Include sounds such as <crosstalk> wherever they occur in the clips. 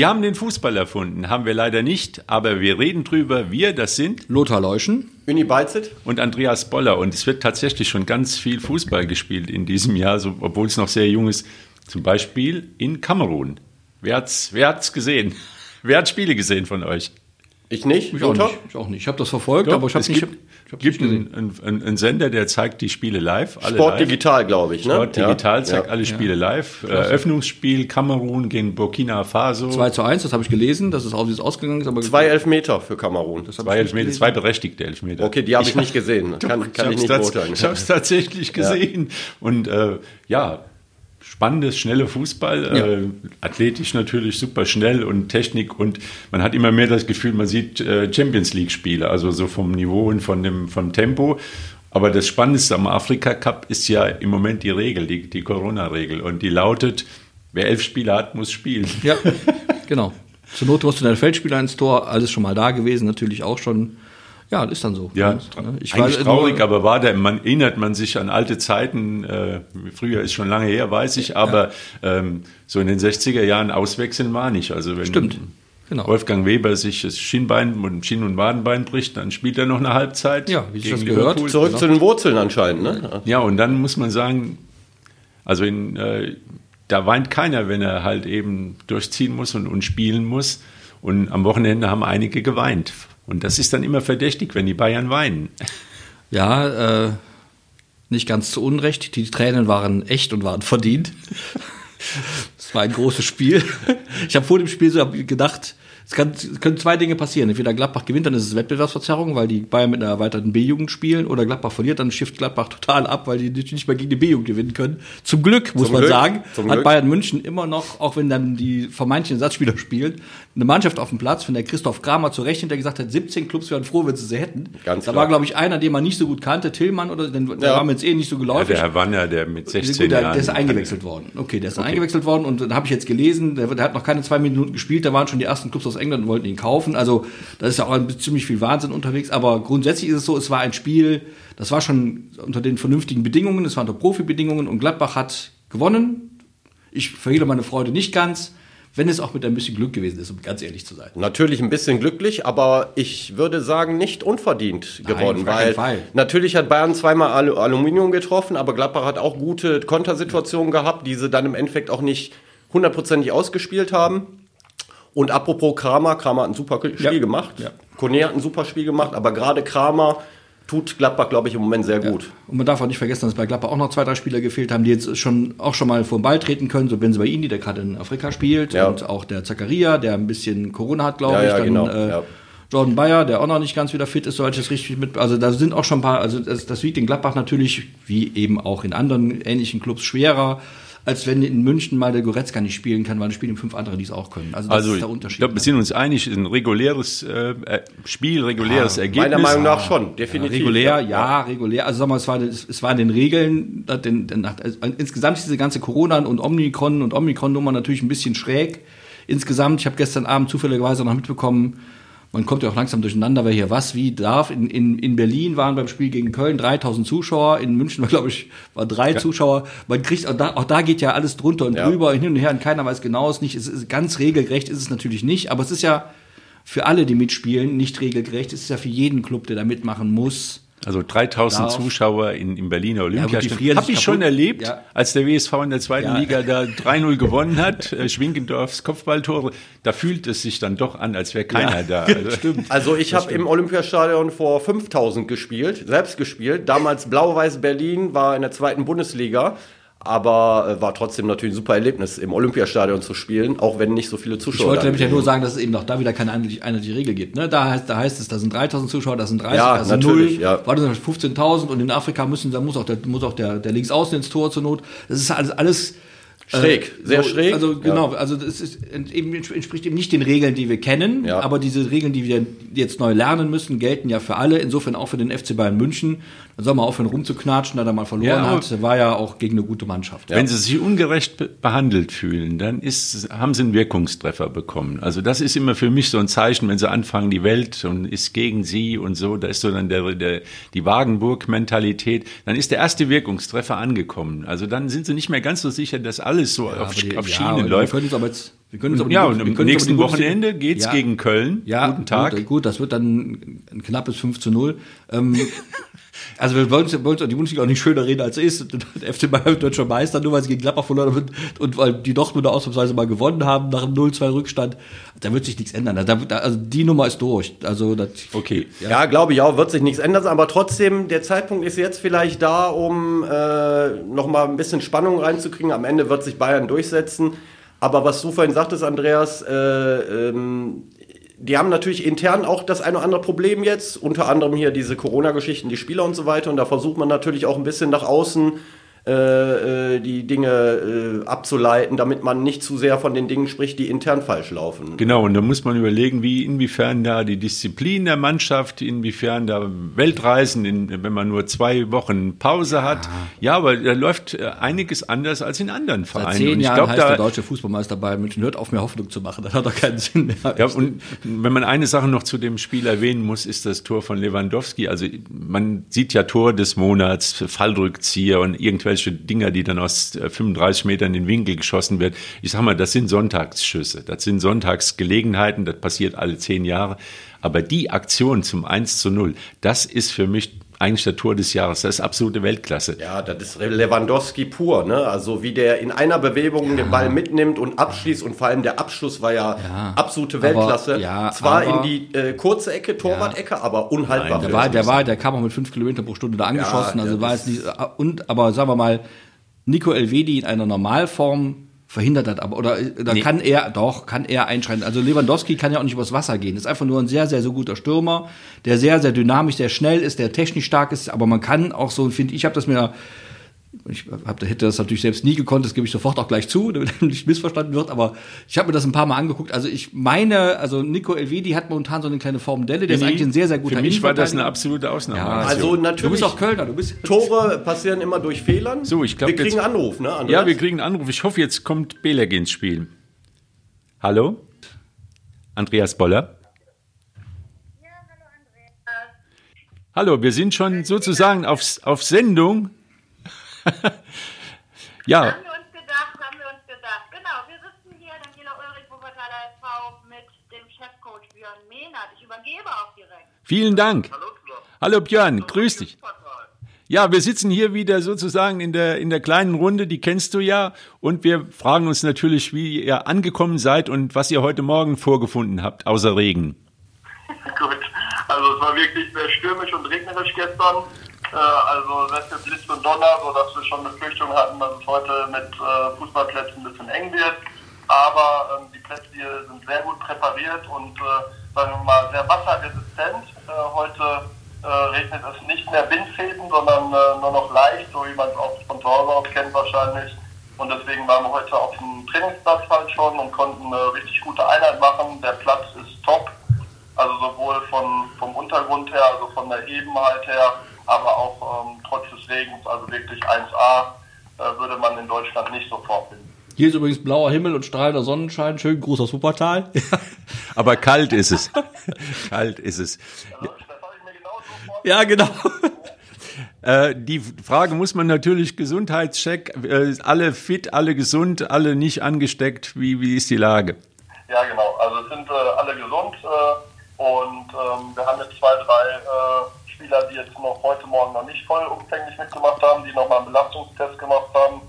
Wir haben den Fußball erfunden, haben wir leider nicht, aber wir reden drüber. Wir, das sind Lothar Leuschen. Uni Beizet. und Andreas Boller. Und es wird tatsächlich schon ganz viel Fußball gespielt in diesem Jahr, so, obwohl es noch sehr jung ist. Zum Beispiel in Kamerun. Wer hat's, wer hat's gesehen? <laughs> Wer hat Spiele gesehen von euch? Ich nicht. Ich auch Lothar? nicht. Ich auch nicht. Ich habe das verfolgt, aber ich habe es nicht, gibt, gibt nicht gesehen. einen, einen, einen Sender, der zeigt die Spiele live. Alle Sport live. digital, glaube ich. Ne? Sport digital Ja, zeigt ja. alle Spiele live. Eröffnungsspiel Kamerun gegen Burkina Faso. 2 zu 1, das habe ich gelesen, dass es auch wie es ausgegangen ist. Aber Zwei Elfmeter für Kamerun. das Zwei ich nicht Elfmeter, zwei berechtigte Elfmeter. Okay, die habe ich nicht gesehen. <laughs> Kann, kann ich nicht hab's tats- beurteilen. Ich habe es tatsächlich <laughs> gesehen. Und äh, ja, spannendes, schnelle Fußball. Äh, athletisch natürlich super schnell und Technik. Und man hat immer mehr das Gefühl, man sieht äh, Champions League-Spiele, also so vom Niveau und von dem vom Tempo. Aber das Spannendste am Afrika Cup ist ja im Moment die Regel, die, die Corona-Regel. Und die lautet, wer elf Spiele hat, muss spielen. Ja, <laughs> genau. Zur Not musst du deinen Feldspieler ins Tor, alles schon mal da gewesen, natürlich auch schon. Ja, ist dann so. Ja, Ne? ich eigentlich war traurig, nur- aber war der, man erinnert man sich an alte Zeiten, äh, früher ist schon lange her, weiß ich, aber ähm, so in den 60er Jahren auswechseln war nicht. Also wenn Stimmt, genau. Wolfgang Weber sich das Schienbein und Schien- und Wadenbein bricht, dann spielt er noch eine Halbzeit. Ja, wie sich gegen das gehört. Liverpool. Zurück zu den Wurzeln anscheinend. Ne? Ja, und dann muss man sagen, also in, äh, da weint keiner, wenn er halt eben durchziehen muss und, und spielen muss. Und am Wochenende haben einige geweint. Und das ist dann immer verdächtig, wenn die Bayern weinen. Ja, äh, nicht ganz zu Unrecht. Die Tränen waren echt und waren verdient. <laughs> Es war ein großes Spiel. Ich habe vor dem Spiel so gedacht, es, kann, es können zwei Dinge passieren. Entweder Gladbach gewinnt, dann ist es Wettbewerbsverzerrung, weil die Bayern mit einer erweiterten B-Jugend spielen, oder Gladbach verliert, dann schifft Gladbach total ab, weil die nicht mehr gegen die B-Jugend gewinnen können. Zum Glück, muss Zum man Glück, sagen, zum hat Glück. Bayern München immer noch, auch wenn dann die vermeintlichen Ersatzspieler spielen, eine Mannschaft auf dem Platz, von der Christoph Kramer zu Recht hinter gesagt hat, 17 Clubs wären froh, wenn sie sie hätten. Ganz da klar. war, glaube ich, einer, den man nicht so gut kannte, Tillmann, oder den, der Ja. war mir jetzt eh nicht so Ja, geläufig. der Herr Wanner, der mit 16 Gut, der, Jahren. der ist eingewechselt worden. Okay, der ist eingewechselt worden und dann habe ich jetzt gelesen, der, der hat noch keine zwei Minuten gespielt, da waren schon die ersten Clubs aus England und wollten ihn kaufen. Also da ist ja auch ein bisschen- ziemlich viel Wahnsinn unterwegs. Aber grundsätzlich ist es so, es war ein Spiel, das war schon unter den vernünftigen Bedingungen, es war unter Profibedingungen und Gladbach hat gewonnen. Ich verhehle meine Freude nicht ganz, wenn es auch mit ein bisschen Glück gewesen ist, um ganz ehrlich zu sein. Natürlich ein bisschen glücklich, aber ich würde sagen, nicht unverdient geworden. auf gar Weil Fall. natürlich hat Bayern zweimal Alu Aluminium getroffen, aber Gladbach hat auch gute Kontersituationen gehabt, die sie dann im Endeffekt auch nicht hundertprozentig ausgespielt haben. Und apropos Kramer, Kramer hat ein super Spiel Ja. gemacht. Ja. Kone hat ein super Spiel gemacht, aber gerade Kramer tut Gladbach, glaube ich, im Moment sehr gut. Und man darf auch nicht vergessen, dass bei Gladbach auch noch zwei, drei Spieler gefehlt haben, die jetzt schon auch schon mal vor den Ball treten können. So Benzibaini, der gerade in Afrika spielt, Ja. und auch der Zakaria, der ein bisschen Corona hat, glaube Ja, ich. ja, Dann, genau, äh, ja. Jordan Bayer, der auch noch nicht ganz wieder fit ist, soweit ich das richtig mit. Also da sind auch schon ein paar, also das, das wiegt in Gladbach natürlich, wie eben auch in anderen ähnlichen Clubs, schwerer, als wenn in München mal der Goretzka nicht spielen kann, weil es spielen fünf andere, die es auch können. Also das Also, ist ich der Unterschied. glaube, wir ne? sind uns einig, ein reguläres äh, äh, Spiel, reguläres Ergebnis. Meiner Meinung nach schon, definitiv. Regulär, ja, regulär. Also sagen wir, es war, es, war in den Regeln, den, den, also insgesamt ist diese ganze Corona und Omikron und Omikron-Nummer natürlich ein bisschen schräg. Insgesamt, ich habe gestern Abend zufälligerweise noch mitbekommen, man kommt ja auch langsam durcheinander, wer hier was, wie darf. In, in, in Berlin waren beim Spiel gegen Köln 3000 Zuschauer, in München war, glaube ich, war drei Zuschauer. Man kriegt, auch da, auch da geht ja alles drunter und Ja. drüber, hin und her und keiner weiß genau es nicht. Es ist ganz regelgerecht ist es natürlich nicht, aber es ist ja für alle, die mitspielen, nicht regelgerecht. Es ist ja für jeden Club, der da mitmachen muss. Also 3000 Darf. Zuschauer in, im Berliner Olympiastadion. frieren Habe ich schon erlebt, Ja. als der WSV in der zweiten Ja. Liga da 3-0 gewonnen hat, äh, Schwingendorfs Kopfballtore. Da fühlt es sich dann doch an, als wäre keiner da. <laughs> Also, Stimmt. Also ich habe im Olympiastadion vor 5000 gespielt, selbst gespielt. Damals Blau-Weiß Berlin war in der zweiten Bundesliga, aber äh, war trotzdem natürlich ein super Erlebnis, im Olympiastadion zu spielen, auch wenn nicht so viele Ich Zuschauer wollte da nämlich ja nur sagen, dass es eben auch da wieder keine einheitliche Regel gibt. Ne? Da, heißt, da heißt es, da sind 3000 Zuschauer, da sind 30, Ja, da sind natürlich, 0, ja. war das 15.000 und in Afrika müssen, da muss auch der, muss auch der, der Linksaußen ins Tor zur Not. Das ist alles, alles Schräg, sehr schräg. Also Ja. genau, also das ist eben entspricht eben nicht den Regeln, die wir kennen, Ja. aber diese Regeln, die wir jetzt neu lernen müssen, gelten ja für alle. Insofern auch für den FC Bayern München. Dann soll man aufhören rumzuknatschen, da er mal verloren Ja, hat. War ja auch gegen eine gute Mannschaft. Wenn sie sich ungerecht be behandelt fühlen, dann ist, haben sie einen Wirkungstreffer bekommen. Also das ist immer für mich so ein Zeichen, wenn sie anfangen, die Welt und ist gegen sie und so, da ist so dann der, der, die Wagenburg-Mentalität, dann ist der erste Wirkungstreffer angekommen. Also dann sind sie nicht mehr ganz so sicher, dass alles so auf, aber die- auf ja, Schienen aber läuft. Wir können uns aber Ja, und wir am nächsten Wochenende geht's Ja. gegen Köln. Ja, Guten Tag. Gut, gut, das wird dann ein knappes 5 zu 0. Ähm, <laughs> also wir wollen uns, wollen uns die Bundesliga auch nicht schöner reden als es ist. Der <laughs> FC Bayern wird deutscher Meister, nur weil sie gegen Gladbach verloren haben und weil die Dortmunder ausnahmsweise mal gewonnen haben nach einem 0-2 Rückstand. Da wird sich nichts ändern. Da, da, also die Nummer ist durch. Also das, Okay. Ja, glaube ich auch, wird sich nichts ändern, aber trotzdem, der Zeitpunkt ist jetzt vielleicht da, um äh, nochmal ein bisschen Spannung reinzukriegen. Am Ende wird sich Bayern durchsetzen. Aber was du vorhin sagtest, Andreas, äh, ähm, die haben natürlich intern auch das eine oder andere Problem jetzt, unter anderem hier diese Corona-Geschichten, die Spieler und so weiter. Und da versucht man natürlich auch ein bisschen nach außen äh, äh, die Dinge äh, abzuleiten, damit man nicht zu sehr von den Dingen spricht, die intern falsch laufen. Genau, und da muss man überlegen, wie inwiefern da die Disziplin der Mannschaft, inwiefern da Weltreisen, in, wenn man nur zwei Wochen Pause hat. Ja, aber da läuft äh, einiges anders als in anderen seit Vereinen. zehn und ich Jahren glaube, heißt der da, deutsche Fußballmeister Bayern München. Hört auf, mir Hoffnung zu machen. <laughs> Das hat doch keinen Sinn mehr. Ja, und wenn man eine Sache noch zu dem Spiel erwähnen muss, ist das Tor von Lewandowski. Also man sieht ja Tor des Monats, Fallrückzieher und irgendwelche Dinger, die dann aus äh, 35 Metern in den Winkel geschossen wird. Ich sag mal, das sind Sonntagsschüsse, das sind Sonntagsgelegenheiten, das passiert alle zehn Jahre. Aber die Aktion zum 1 zu 0, das ist für mich eigentlich der Tor des Jahres. Das ist absolute Weltklasse. Ja, das ist Lewandowski pur, ne? Also wie der in einer Bewegung den Ball mitnimmt und abschließt und vor allem der Abschluss war ja, Ja. absolute Aber- Weltklasse. ja, Zwar aber- in die äh, kurze Ecke, Torwart-Ecke, aber unhaltbar. Nein, Der war, der war, der kam auch mit fünf Kilometer pro Stunde da angeschossen. Ja, also ja, war jetzt nicht, und, aber sagen wir mal, Nico Elvedi in einer Normalform verhindert hat, aber, oder, da Nee. kann er, doch, kann er einschreiten. Also Lewandowski kann ja auch nicht übers Wasser gehen. Ist einfach nur ein sehr, sehr, sehr guter Stürmer, der sehr, sehr dynamisch, sehr schnell ist, der technisch stark ist, aber man kann auch so, finde ich, habe das mir, ich hab, hätte das natürlich selbst nie gekonnt, das gebe ich sofort auch gleich zu, <laughs> damit nicht missverstanden wird, aber ich habe mir das ein paar Mal angeguckt. Also ich meine, also Nico Elvedi hat momentan so eine kleine Formdelle, der ist eigentlich ein sehr, sehr guter Für mich war das eine absolute Ausnahme. Ja, Also natürlich, Du bist auch Kölner, du bist. Tore passieren immer durch Fehlern. So, ich glaub, Wir kriegen jetzt- einen Anruf, ne? Ja, Andreas? wir kriegen einen Anruf. Ich hoffe, jetzt kommt Beleg ins Spiel. Hallo? Andreas Boller? Hallo, wir sind schon sozusagen auf, auf Sendung. Ja, Haben wir uns gedacht, haben wir uns gedacht. Genau, wir sitzen hier, Daniela Ulrich, Wuppertaler SV, mit dem Chefcoach Björn Mehnert. Ich übergebe auch direkt. vielen Dank. Hallo Björn, grüß dich. Ja, wir sitzen hier wieder sozusagen in der, in der kleinen Runde, die kennst du ja. Und wir fragen uns natürlich, wie ihr angekommen seid und was ihr heute Morgen vorgefunden habt, außer Regen. <laughs> Gut, also es war wirklich sehr stürmisch und regnerisch gestern. Äh, also sehr viel Blitz und Donner, sodass wir schon Befürchtungen hatten, dass es heute mit äh, Fußballplätzen ein bisschen eng wird. Aber ähm, die Plätze hier sind sehr gut präpariert und äh, sagen wir mal sehr wasserresistent. Äh, heute äh, regnet es nicht mehr Windfäden, sondern nur noch leicht, so wie man es auch von aus kennt wahrscheinlich. Und deswegen waren wir heute auf dem Trainingsplatz halt schon und konnten eine richtig gute Einheit machen. Der Platz ist top. Also sowohl von, vom Untergrund her, also von der Ebenheit her, aber auch ähm, trotz des Regens, also wirklich 1A, äh, würde man in Deutschland nicht so vorfinden. Hier ist übrigens blauer Himmel und strahlender Sonnenschein. Schönen Gruß aus Wuppertal. <laughs> Aber kalt ist es. kalt ist es. Also, das habe ich mir genauso vorgestellt. ja, genau. <laughs> Äh, die Frage muss man natürlich Gesundheitscheck, äh, alle fit, alle gesund, alle nicht angesteckt. Wie, wie ist die Lage? Ja, genau. Also es sind äh, alle gesund äh, und ähm, wir haben jetzt zwei, drei äh, Spieler, die jetzt noch heute Morgen noch nicht vollumfänglich mitgemacht haben, die nochmal einen Belastungstest gemacht haben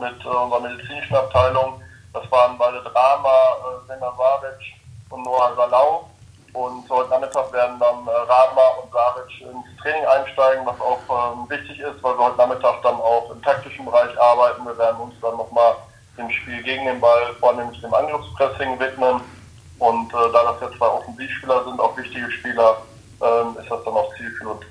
mit äh, unserer medizinischen Abteilung. Das waren beide Drama, äh, Senna Varic und Noah Salau. Und heute Nachmittag werden dann äh, Rama und Saric ins Training einsteigen, was auch ähm, wichtig ist, weil wir heute Nachmittag dann auch im taktischen Bereich arbeiten. Wir werden uns dann nochmal dem Spiel gegen den Ball, vornehmlich dem Angriffspressing widmen. Und äh, da das jetzt zwei Offensivspieler sind, auch wichtige Spieler, ähm, ist das dann auch zielführend.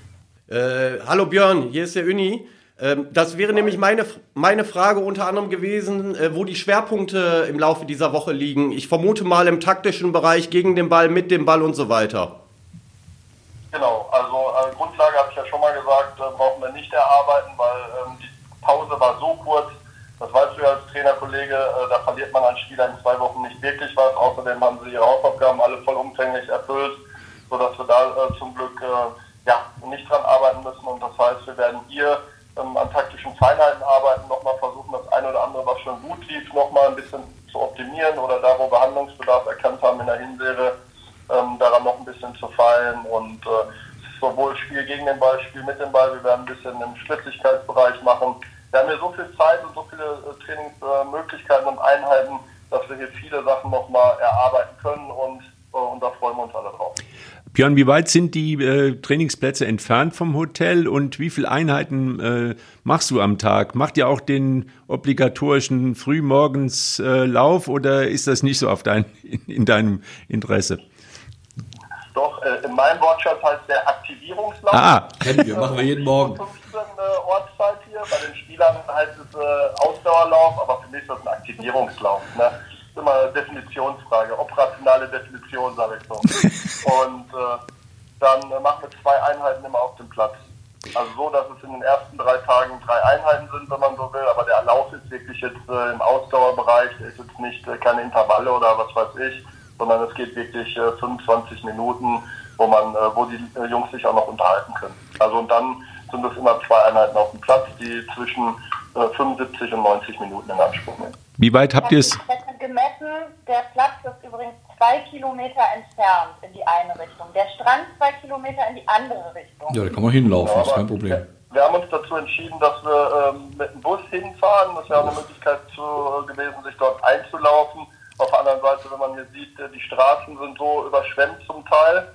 Äh, hallo Björn, hier ist der Uni. Ähm, das wäre nämlich meine, meine Frage unter anderem gewesen, äh, wo die Schwerpunkte im Laufe dieser Woche liegen. Ich vermute mal im taktischen Bereich, gegen den Ball, mit dem Ball und so weiter. Genau, also äh, Grundlage habe ich ja schon mal gesagt, äh, brauchen wir nicht erarbeiten, weil ähm, die Pause war so kurz, das weißt du ja als Trainerkollege, äh, da verliert man als Spieler in zwei Wochen nicht wirklich was. Außerdem haben sie ihre Hausaufgaben alle vollumfänglich erfüllt, sodass wir da äh, zum Glück äh, ja, nicht dran arbeiten müssen. Und das heißt, wir werden hier ähm, an taktischen Feinheiten arbeiten, nochmal versuchen, das eine oder andere, was schon gut lief, nochmal ein bisschen zu optimieren oder da, wo wir Handlungsbedarf erkannt haben in der Hinserie, ähm, daran noch ein bisschen zu feilen und äh, sowohl Spiel gegen den Ball, Spiel mit dem Ball, wir werden ein bisschen im Spritzigkeitsbereich machen. Björn, wie weit sind die äh, Trainingsplätze entfernt vom Hotel und wie viele Einheiten äh, machst du am Tag? Macht ihr auch den obligatorischen Frühmorgenslauf äh, oder ist das nicht so auf dein, in, in deinem Interesse? Doch, äh, in meinem Wortschatz heißt der Aktivierungslauf. Ah, kennen wir, machen wir jeden Morgen. 15 äh, Ortszeit hier, bei den Spielern heißt es äh, Ausdauerlauf, aber für mich ist das ein Aktivierungslauf. Ne? Ist immer eine Definitionsfrage, operationale Definition, sage ich so. <laughs> Und äh, dann äh, machen wir zwei Einheiten immer auf dem Platz. Also so, dass es in den ersten drei Tagen drei Einheiten sind, wenn man so will, aber der Lauf ist wirklich jetzt äh, im Ausdauerbereich, der ist jetzt nicht äh, keine Intervalle oder was weiß ich, sondern es geht wirklich äh, 25 Minuten, wo man, äh, wo die äh, Jungs sich auch noch unterhalten können. Also und dann sind es immer zwei Einheiten auf dem Platz, die zwischen 75 äh, und 90 Minuten in Anspruch nehmen. Wie weit habt ihr es? gemessen, der Platz ist übrigens zwei Kilometer entfernt in die eine Richtung. Der Strand zwei Kilometer in die andere Richtung. Ja, da kann man hinlaufen, ja, ist kein Problem. Wir, wir, haben uns dazu entschieden, dass wir ähm, mit dem Bus hinfahren. Das wäre auch eine Möglichkeit zu, äh, gewesen, sich dort einzulaufen. Auf der anderen Seite, wenn man hier sieht, äh, die Straßen sind so überschwemmt zum Teil.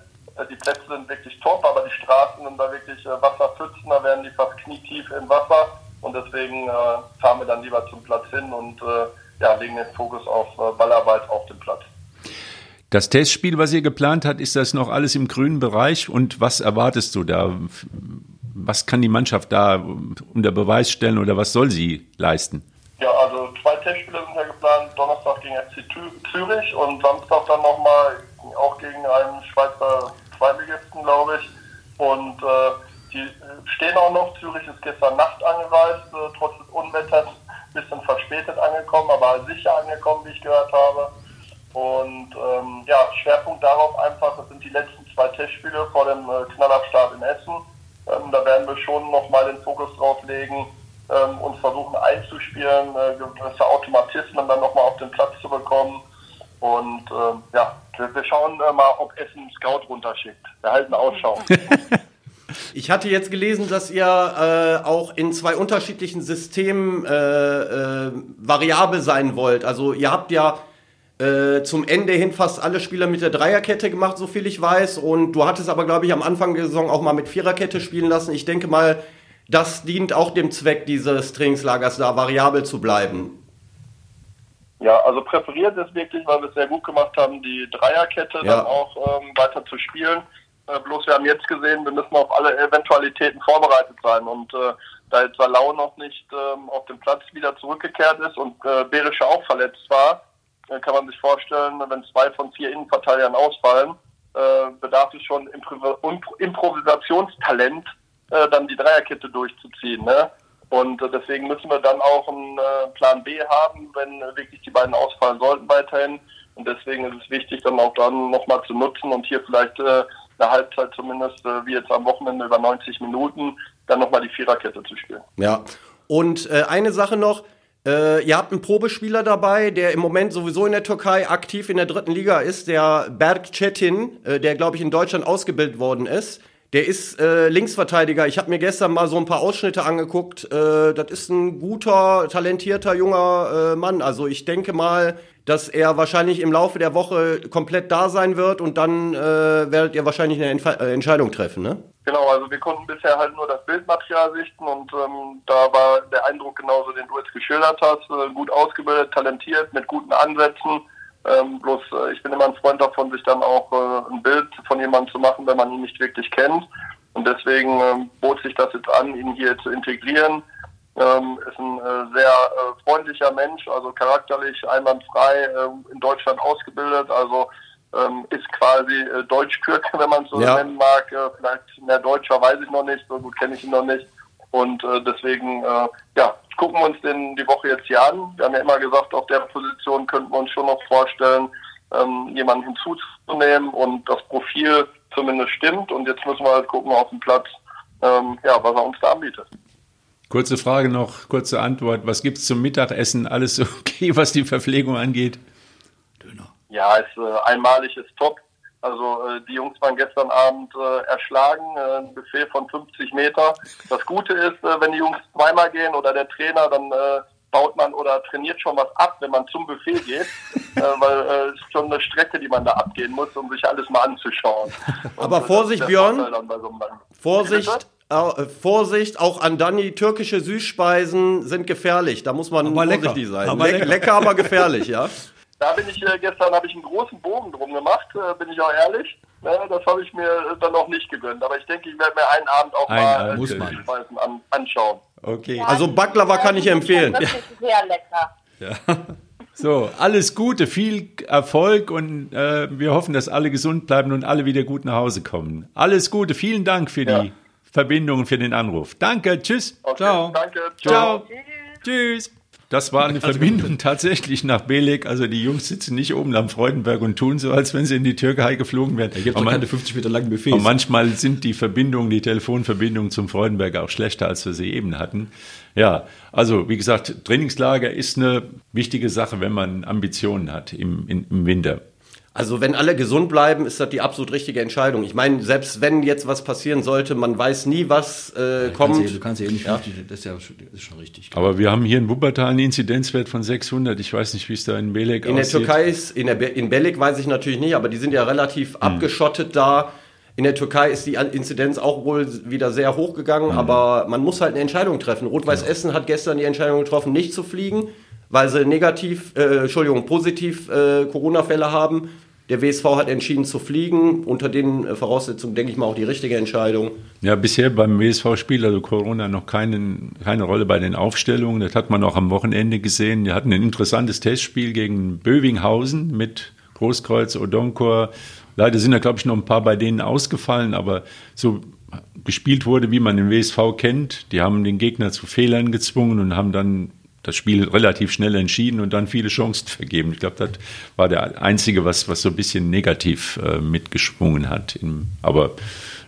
Die Plätze sind wirklich top, aber die Straßen sind da wirklich Wasserpfützen, da werden die fast knietief im Wasser. Und deswegen äh, fahren wir dann lieber zum Platz hin und äh, ja, legen den Fokus auf äh, Ballarbeit auf dem Platz. Das Testspiel, was ihr geplant habt, ist das noch alles im grünen Bereich? Und was erwartest du da? Was kann die Mannschaft da unter Beweis stellen oder was soll sie leisten? Ja, also zwei Testspiele sind ja geplant. Donnerstag gegen FC Zürich und Samstag dann nochmal auch gegen einen Schweizer Zweitligisten, glaube ich. Und äh, die stehen auch noch. Zürich ist gestern Nacht angereist, äh, trotz des Unwetters bisschen verspätet angekommen, aber sicher angekommen, wie ich gehört habe. Und ähm, ja, Schwerpunkt darauf einfach, das sind die letzten zwei Testspiele vor dem äh, Knallerstart in Essen. Ähm, da werden wir schon nochmal den Fokus drauf legen, ähm, uns versuchen einzuspielen, äh, gewisse Automatismen dann nochmal auf den Platz zu bekommen. Und ähm, ja, wir, wir schauen äh, mal, ob Essen einen Scout runterschickt. Wir halten Ausschau. <laughs> Ich hatte jetzt gelesen, dass ihr äh, auch in zwei unterschiedlichen Systemen äh, äh, variabel sein wollt. Also ihr habt ja äh, zum Ende hin fast alle Spieler mit der Dreierkette gemacht, so viel ich weiß. Und du hattest aber, glaube ich, am Anfang der Saison auch mal mit Viererkette spielen lassen. Ich denke mal, das dient auch dem Zweck dieses Trainingslagers, da variabel zu bleiben. Ja, also präferiert ist wirklich, weil wir es sehr gut gemacht haben, die Dreierkette ja. dann auch ähm, weiter zu spielen. Äh, bloß wir haben jetzt gesehen, wir müssen auf alle Eventualitäten vorbereitet sein. Und äh, da jetzt Salau noch nicht ähm, auf dem Platz wieder zurückgekehrt ist und äh, Berische auch verletzt war, äh, kann man sich vorstellen, wenn zwei von vier Innenverteidigern ausfallen, äh, bedarf es schon Impro Improvisationstalent, äh, dann die Dreierkette durchzuziehen. Ne? Und äh, deswegen müssen wir dann auch einen äh, Plan B haben, wenn äh, wirklich die beiden ausfallen sollten weiterhin. Und deswegen ist es wichtig, dann auch dann nochmal zu nutzen und hier vielleicht äh, eine Halbzeit zumindest, äh, wie jetzt am Wochenende über 90 Minuten, dann nochmal die Viererkette zu spielen. Ja. Und äh, eine Sache noch, äh, ihr habt einen Probespieler dabei, der im Moment sowieso in der Türkei aktiv in der dritten Liga ist, der Berk Çetin, äh, der glaube ich in Deutschland ausgebildet worden ist. Der ist äh, Linksverteidiger. Ich habe mir gestern mal so ein paar Ausschnitte angeguckt. Äh, das ist ein guter, talentierter junger äh, Mann. Also ich denke mal, dass er wahrscheinlich im Laufe der Woche komplett da sein wird und dann äh, werdet ihr wahrscheinlich eine Entf äh, Entscheidung treffen, ne? Genau, also wir konnten bisher halt nur das Bildmaterial sichten und ähm, da war der Eindruck genauso, den du jetzt geschildert hast. Äh, gut ausgebildet, talentiert, mit guten Ansätzen. Ähm, bloß äh, ich bin immer ein Freund davon, sich dann auch äh, ein Bild von jemandem zu machen, wenn man ihn nicht wirklich kennt. Und deswegen ähm, bot sich das jetzt an, ihn hier zu integrieren. Ähm, ist ein äh, sehr äh, freundlicher Mensch, also charakterlich einwandfrei, äh, in Deutschland ausgebildet, also ähm, ist quasi äh, Deutsch-Kürke, <laughs> wenn man es so ja. nennen mag. Äh, vielleicht mehr Deutscher weiß ich noch nicht, so gut kenne ich ihn noch nicht. Und äh, deswegen, ja, gucken wir uns den die Woche jetzt hier an. Wir haben ja immer gesagt, auf der Position könnten wir uns schon noch vorstellen, ähm, jemanden hinzuzunehmen und das Profil zumindest stimmt. Und jetzt müssen wir halt gucken auf dem Platz, ähm, ja, was er uns da anbietet. Kurze Frage noch, kurze Antwort. Was gibt's zum Mittagessen? Alles <laughs> okay, was die Verpflegung angeht? Ja, ist äh, einmalig, ist top. Also äh, die Jungs waren gestern Abend äh, erschlagen, äh, ein Buffet von 50 Meter. Das Gute ist, äh, wenn die Jungs zweimal gehen oder der Trainer, dann äh, baut man oder trainiert schon was ab, wenn man zum Buffet geht, <laughs> äh, weil äh, es ist schon eine Strecke, die man da abgehen muss, um sich alles mal anzuschauen. <laughs> Und, Aber äh, Vorsicht, das Björn. So? Vorsicht, äh, Vorsicht, auch an Dani, türkische Süßspeisen sind gefährlich. Da muss man Aber lecker. vorsichtig sein. Aber Le lecker. lecker, aber gefährlich, ja. <laughs> Da bin ich äh, gestern habe ich einen großen Bogen drum gemacht, äh, bin ich auch ehrlich. Ne, das habe ich mir dann noch nicht gegönnt. Aber ich denke, ich werde mir einen Abend auch Einen mal äh, muss die man. An, anschauen. Okay. Also Baklava kann ich empfehlen. Wirklich sehr lecker. <laughs> So, alles Gute, viel Erfolg und äh, wir hoffen, dass alle gesund bleiben und alle wieder gut nach Hause kommen. Alles Gute, vielen Dank für Ja. die Verbindung und für den Anruf. Danke, tschüss. Okay, Ciao. Danke. Ciao. Tschüss. Das war eine <laughs> Verbindung tatsächlich nach Belek. Also die Jungs sitzen nicht oben am Freudenberg und tun so, als wenn sie in die Türkei geflogen wären. Da gibt es keine 50 Meter langen Buffets. aber manchmal sind die Verbindungen, die Telefonverbindungen zum Freudenberg auch schlechter, als wir sie eben hatten. Ja, also wie gesagt, Trainingslager ist eine wichtige Sache, wenn man Ambitionen hat im, im Winter. Also wenn alle gesund bleiben, ist das die absolut richtige Entscheidung. Ich meine, selbst wenn jetzt was passieren sollte, man weiß nie, was äh, Du kannst kommt. ja, du kannst ja eh nicht 50, das ist ja schon, das ist schon richtig. Aber wir haben hier in Wuppertal einen Inzidenzwert von 600. Ich weiß nicht, wie es da in Belek In der aussieht. Türkei ist, in, der, Be- in Belek weiß ich natürlich nicht, aber die sind ja relativ abgeschottet da. In der Türkei ist die Inzidenz auch wohl wieder sehr hoch gegangen, aber man muss halt eine Entscheidung treffen. Rot-Weiß Essen hat gestern die Entscheidung getroffen, nicht zu fliegen, weil sie negativ, äh, Entschuldigung, positiv äh, Corona-Fälle haben. Der WSV hat entschieden zu fliegen. Unter den äh, Voraussetzungen denke ich mal auch die richtige Entscheidung. Ja, bisher beim WSV spielt also Corona noch keinen, keine Rolle bei den Aufstellungen. Das hat man auch am Wochenende gesehen. Wir hatten ein interessantes Testspiel gegen Bövinghausen mit Großkreuz, Odonkor. Leider sind da, glaube ich, noch ein paar bei denen ausgefallen, aber so gespielt wurde, wie man den WSV kennt. Die haben den Gegner zu Fehlern gezwungen und haben dann das Spiel relativ schnell entschieden und dann viele Chancen <laughs> vergeben. Ich glaube, das war der einzige, was, was so ein bisschen negativ äh, mitgeschwungen hat. Im, aber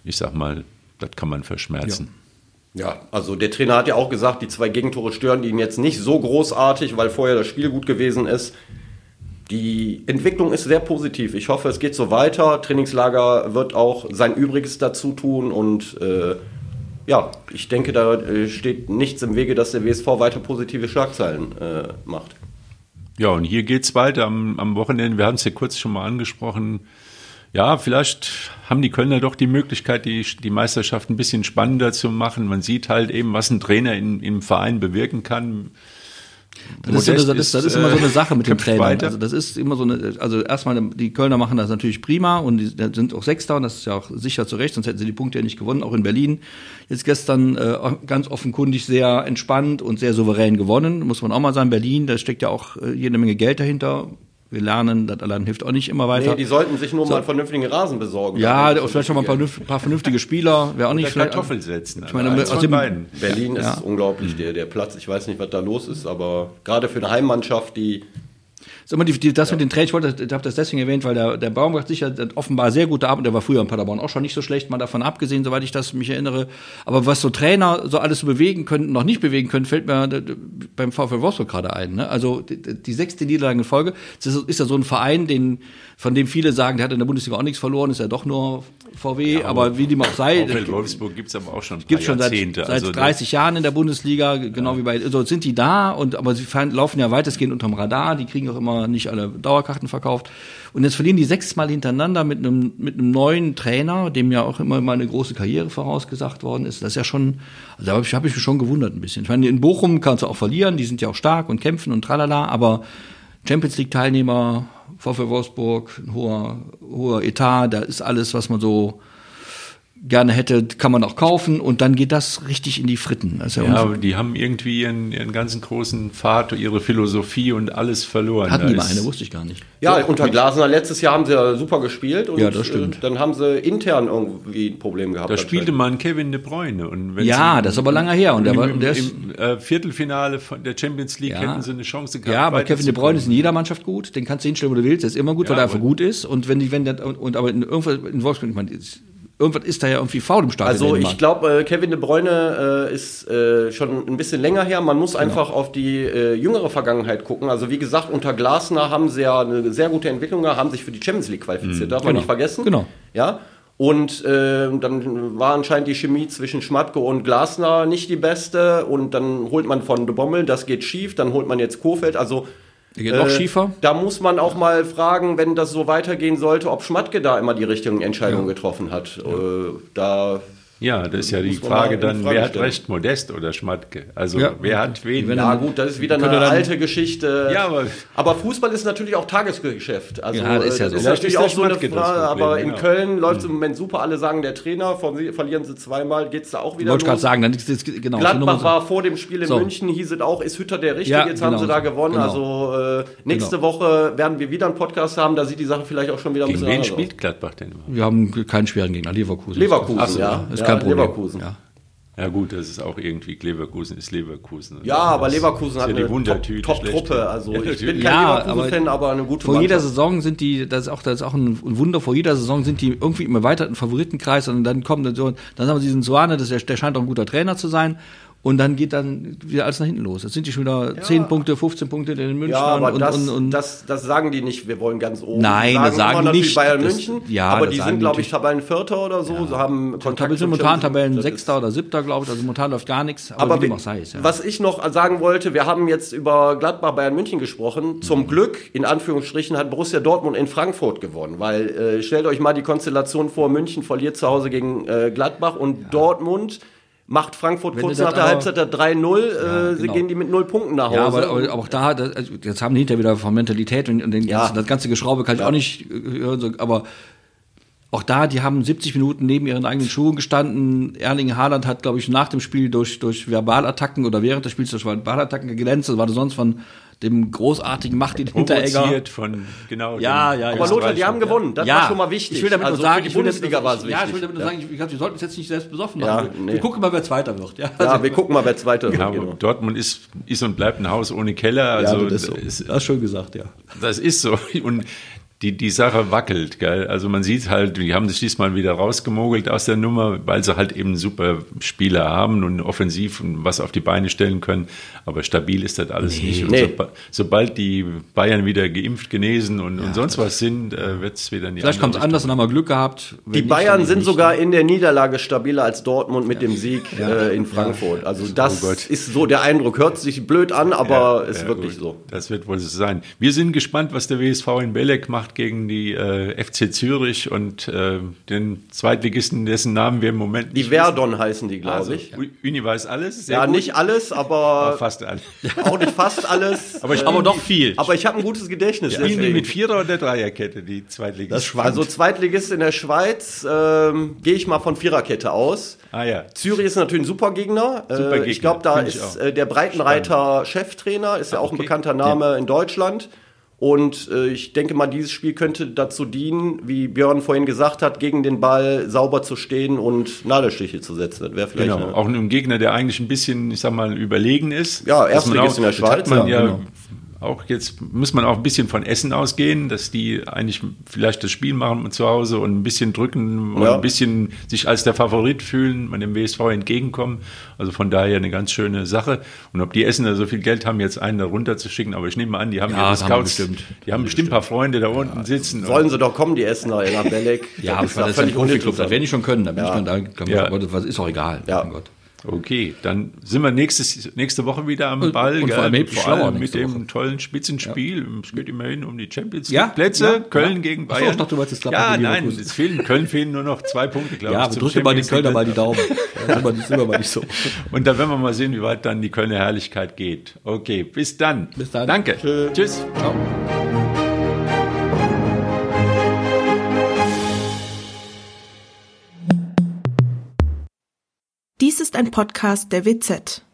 ich sag mal, das kann man verschmerzen. Ja, also der Trainer hat ja auch gesagt, die zwei Gegentore stören ihn jetzt nicht so großartig, weil vorher das Spiel gut gewesen ist. Die Entwicklung ist sehr positiv. Ich hoffe, es geht so weiter. Trainingslager wird auch sein Übriges dazu tun und äh, ja, ich denke, da äh, steht nichts im Wege, dass der WSV weiter positive Schlagzeilen äh, macht. Ja, und hier geht's weiter am, am Wochenende. Wir haben es ja kurz schon mal angesprochen. Ja, vielleicht haben die Kölner doch die Möglichkeit, die, die Meisterschaft ein bisschen spannender zu machen. Man sieht halt eben, was ein Trainer in, im Verein bewirken kann. Das ist, so eine, das, ist, das ist immer so eine äh, Sache mit dem Trainer. Also das ist immer so eine, also erstmal, die Kölner machen das natürlich prima und die sind auch Sechster und das ist ja auch sicher zu Recht, sonst hätten sie die Punkte ja nicht gewonnen, auch in Berlin. Jetzt gestern äh, ganz offenkundig sehr entspannt und sehr souverän gewonnen, muss man auch mal sagen. Berlin, da steckt ja auch äh, jede Menge Geld dahinter. Wir lernen, das allein hilft auch nicht immer weiter. Nee, die sollten sich nur mal einen vernünftigen Rasen besorgen. ja, vielleicht schon mal ein paar, paar vernünftige Spieler, wäre auch nicht Der vielleicht. Kartoffel setzen. Ich meine, aus von dem- beiden. Berlin ist Ja. unglaublich, der, der Platz. Ich weiß nicht, was da los ist, aber gerade für eine Heimmannschaft, die Sag mal, die, die, das mit den Trainern, ich wollte, ich habe das deswegen erwähnt, weil der, der Baumgart sicher offenbar sehr gute Arbeit, der war früher in Paderborn auch schon nicht so schlecht, mal davon abgesehen, soweit ich das mich erinnere. Aber was so Trainer so alles so bewegen können, noch nicht bewegen können, fällt mir d- beim VfL Wolfsburg gerade ein. Ne? Also die, die sechste Niederlage in Folge, das ist, ist ja so ein Verein, den, von dem viele sagen, der hat in der Bundesliga auch nichts verloren, ist ja doch nur VW, aber wie dem auch sei. VfL Wolfsburg gibt's aber auch schon ein paar Gibt schon seit, seit Also 30 Jahren in der Bundesliga, genau wie bei, so sind die da und aber sie laufen ja weitestgehend unterm Radar, die kriegen auch immer nicht alle Dauerkarten verkauft. Und jetzt verlieren die sechsmal hintereinander mit einem, mit einem neuen Trainer, dem ja auch immer mal eine große Karriere vorausgesagt worden ist. Das ist ja schon, also da habe ich, hab ich mich schon gewundert ein bisschen. Ich meine, in Bochum kannst du auch verlieren, die sind ja auch stark und kämpfen und tralala, aber Champions League Teilnehmer, VfL Wolfsburg, ein hoher, hoher Etat, da ist alles, was man so gerne hätte, kann man auch kaufen und dann geht das richtig in die Fritten. Ist ja, aber die haben irgendwie ihren, ihren ganzen großen Pfad, ihre Philosophie und alles verloren. hatten Da die mal eine, wusste ich gar nicht. Ja, unter Glasner letztes Jahr haben sie ja super gespielt und Ja, das stimmt. Äh, dann haben sie intern irgendwie ein Problem gehabt. Da spielte ein Kevin de Bruyne. Und wenn Ja, sie- das ist aber lange her und der im, war- der ist- im äh, Viertelfinale von der Champions League Ja. hätten sie eine Chance gehabt. Ja, aber Kevin de Bruyne ist in jeder Mannschaft gut. Den kannst du hinstellen, wo du willst. Der ist immer gut, weil Ja, er einfach gut ist. Und wenn die, wenn der, und, und aber in, irgendwo in Wolfsburg, ich meine, ist irgendwas ist da ja irgendwie faul im Stadion. Also ich glaube, äh, Kevin de Bruyne äh, ist äh, schon ein bisschen länger her. Man Genau. muss einfach auf die äh, jüngere Vergangenheit gucken. Also wie gesagt, unter Glasner haben sie ja eine sehr gute Entwicklung, gehabt, haben sich für die Champions League qualifiziert. Darf man Genau. nicht vergessen. Genau. Ja. Und äh, dann war anscheinend die Chemie zwischen Schmatke und Glasner nicht die beste. Und dann holt man von de Bommel, das geht schief. Dann holt man jetzt Kofeld. Also geht noch schiefer. Da muss man auch mal fragen, wenn das so weitergehen sollte, ob Schmatke da immer die richtigen Entscheidungen getroffen hat. Äh, da Ja, das ist ja die Frage dann, Frage wer hat recht, Modest oder Schmatke? Also Ja. wer hat wen? Dann- gut, das ist wieder eine alte Geschichte. Ja, aber- aber Fußball ist natürlich auch Tagesgeschäft. Also, Ja, das ist ja so. ist Vielleicht natürlich ist auch so eine das Frage. Problem, Aber in genau. Köln läuft es im Moment super. Alle sagen, der Trainer, von, verlieren sie zweimal, geht es da auch wieder wollte ich gerade sagen, dann ist das, genau. die Gladbach war vor dem Spiel in So. München, hieß es auch, ist Hütter der Richtige, Ja, jetzt haben genau. sie da gewonnen. Genau. Also äh, nächste Genau. Woche werden wir wieder einen Podcast haben, da sieht die Sache vielleicht auch schon wieder ein Gegen bisschen wen anders spielt Gladbach denn? Wir haben keinen schweren Gegner, Leverkusen. Leverkusen, ja. Ja, kein Problem. Leverkusen. Ja. Ja gut, das ist auch irgendwie Leverkusen ist Leverkusen. Ja, aber Das Leverkusen hat ja die eine Top-Truppe. also Ja, ich bin natürlich. kein Ja, Leverkusen-Fan, aber eine gute Vor jeder Mannschaft. Saison sind die, das ist auch, das ist auch ein Wunder, vor jeder Saison sind die irgendwie im erweiterten Favoritenkreis und dann kommt dann so, dann haben wir diesen Suane, das ist, der, der scheint auch ein guter Trainer zu sein. Und dann geht dann wieder alles nach hinten los. Jetzt sind die schon wieder 10 Punkte, 15 Punkte in den München Ja, aber und, das, und, und das, das sagen die nicht, wir wollen ganz oben. Nein, Die das sagen die nicht. Bayern Das- München, ja, aber die sagen sind, glaube ich. Tabellenvierter oder so. Sie haben Kontakt sind momentan Champions- Tabellen das ist- Sechster oder Siebter, glaube ich. Also momentan läuft gar nichts. Aber, Aber wie auch sei es, ja. was ich noch sagen wollte, wir haben jetzt über Gladbach Bayern München gesprochen. Mhm. Zum Glück, in Anführungsstrichen, hat Borussia Dortmund in Frankfurt gewonnen. Weil äh, stellt euch mal die Konstellation vor, München verliert zu Hause gegen äh, Gladbach und Dortmund macht Frankfurt Wenn kurz nach der Halbzeit der 3-0. äh, Sie genau. gehen die mit null Punkten nach Hause. Ja, aber, aber auch da, das, also jetzt haben die hinterher wieder von Mentalität und, und den Ja. ganzen, das ganze Geschraube kann ich auch nicht äh, hören, aber auch da, die haben 70 Minuten neben ihren eigenen Schuhen gestanden. Erling Haaland hat, glaube ich, nach dem Spiel durch, durch Verbalattacken oder während des Spiels durch Verbalattacken geglänzt. Das war sonst von dem großartigen Martin Hinteregger. Von genau. Ja, ja, ja. aber Lothar, die haben gewonnen. Das war schon mal wichtig. Ich will damit also nur sagen, die Bundesliga war es Ja, wichtig. ich will damit nur sagen, ich, ich glaube, wir sollten uns jetzt nicht selbst besoffen Ja, machen. wir, nee. wir gucken mal, wer Zweiter wird. Ja, Ja, wir gucken mal, wer Zweiter wird. Ja, genau. Dortmund ist, ist und bleibt ein Haus ohne Keller. Also das ist so. ist, Das ist schön gesagt, ja. Das ist so. Und die, die Sache wackelt, gell? Also man sieht halt, die haben sich diesmal wieder rausgemogelt aus der Nummer, weil sie halt eben super Spieler haben und offensiv und was auf die Beine stellen können. Aber stabil ist das alles nicht. Und Nee. soba- sobald die Bayern wieder geimpft, genesen und, und sonst was sind, äh, wird es wieder in die Vielleicht kommt es anders und haben wir Glück gehabt. Wenn Die nicht, Bayern sind nicht. sogar in der Niederlage stabiler als Dortmund mit dem Sieg äh, in Frankfurt. Also das Oh ist so der Eindruck. Hört sich blöd an, aber Ja, ist ja, wirklich gut. so. Das wird wohl so sein. Wir sind gespannt, was der WSV in Belek macht gegen die äh, FC Zürich und äh, den Zweitligisten, dessen Namen wir im Moment Die nicht Verdon heißen die, wissen. glaube Also, ich. Uni weiß alles. Ja, gut. nicht alles, Aber aber fast alles. <laughs> auch nicht fast alles. Aber ich- Äh, Aber doch viel. aber ich habe ein gutes Gedächtnis. Spielen die mit Vierer- oder Dreierkette, die Zweitligisten? also Zweitligist in der Schweiz ähm, gehe ich mal von Viererkette aus. ah ja. Zürich ist natürlich ein super Gegner. Super Äh, Gegner, ich glaube, da find ist äh, der Breitenreiter Cheftrainer, ist ja auch ein okay. bekannter Name in Deutschland. Und äh, ich denke mal, dieses Spiel könnte dazu dienen, wie Björn vorhin gesagt hat, gegen den Ball sauber zu stehen und Nadelstiche zu setzen. Das wäre vielleicht Genau, auch ein Gegner, der eigentlich ein bisschen, ich sag mal, überlegen ist. Ja, Erstligist auch- in der hat Schweiz, Man ja, ja, genau. Auch jetzt muss man auch ein bisschen von Essen ausgehen, dass die eigentlich vielleicht das Spiel machen zu Hause und ein bisschen drücken und Ja. ein bisschen sich als der Favorit fühlen, man dem WSV entgegenkommen. Also von daher eine ganz schöne Sache. Und ob die Essener so viel Geld haben, jetzt einen da runter zu schicken, aber ich nehme mal an, die haben Ja, ihre das haben bestimmt. die haben bestimmt ein paar Freunde da unten sitzen. Sollen sie doch kommen, die Essener in der Belek. Ja, aber ist das ja ist ja ein völlig uninteressant. werden die schon können. Da bin Ja. ich mal da, Ja. man, was ist auch egal. Ja. Mein Gott. Okay, dann sind wir nächstes, nächste Woche wieder am Ball. und gell? vor allem Vor allem mit dem Woche. tollen Spitzenspiel. Es geht immerhin um die Champions Ja, League Plätze. ja, Köln ja. gegen Bayern. ich dachte, du wolltest Gladbach Ja, nein, es fehlen, Köln fehlen nur noch zwei Punkte, glaube Ja, ich. zum drückt mal die Kölner mal die Daumen. Ja, wir, sind wir mal nicht so. <laughs> Und da werden wir mal sehen, wie weit dann die Kölner Herrlichkeit geht. Okay, bis dann. Bis dann. Danke. Tschüss. Ciao. Ein Podcast der WZ.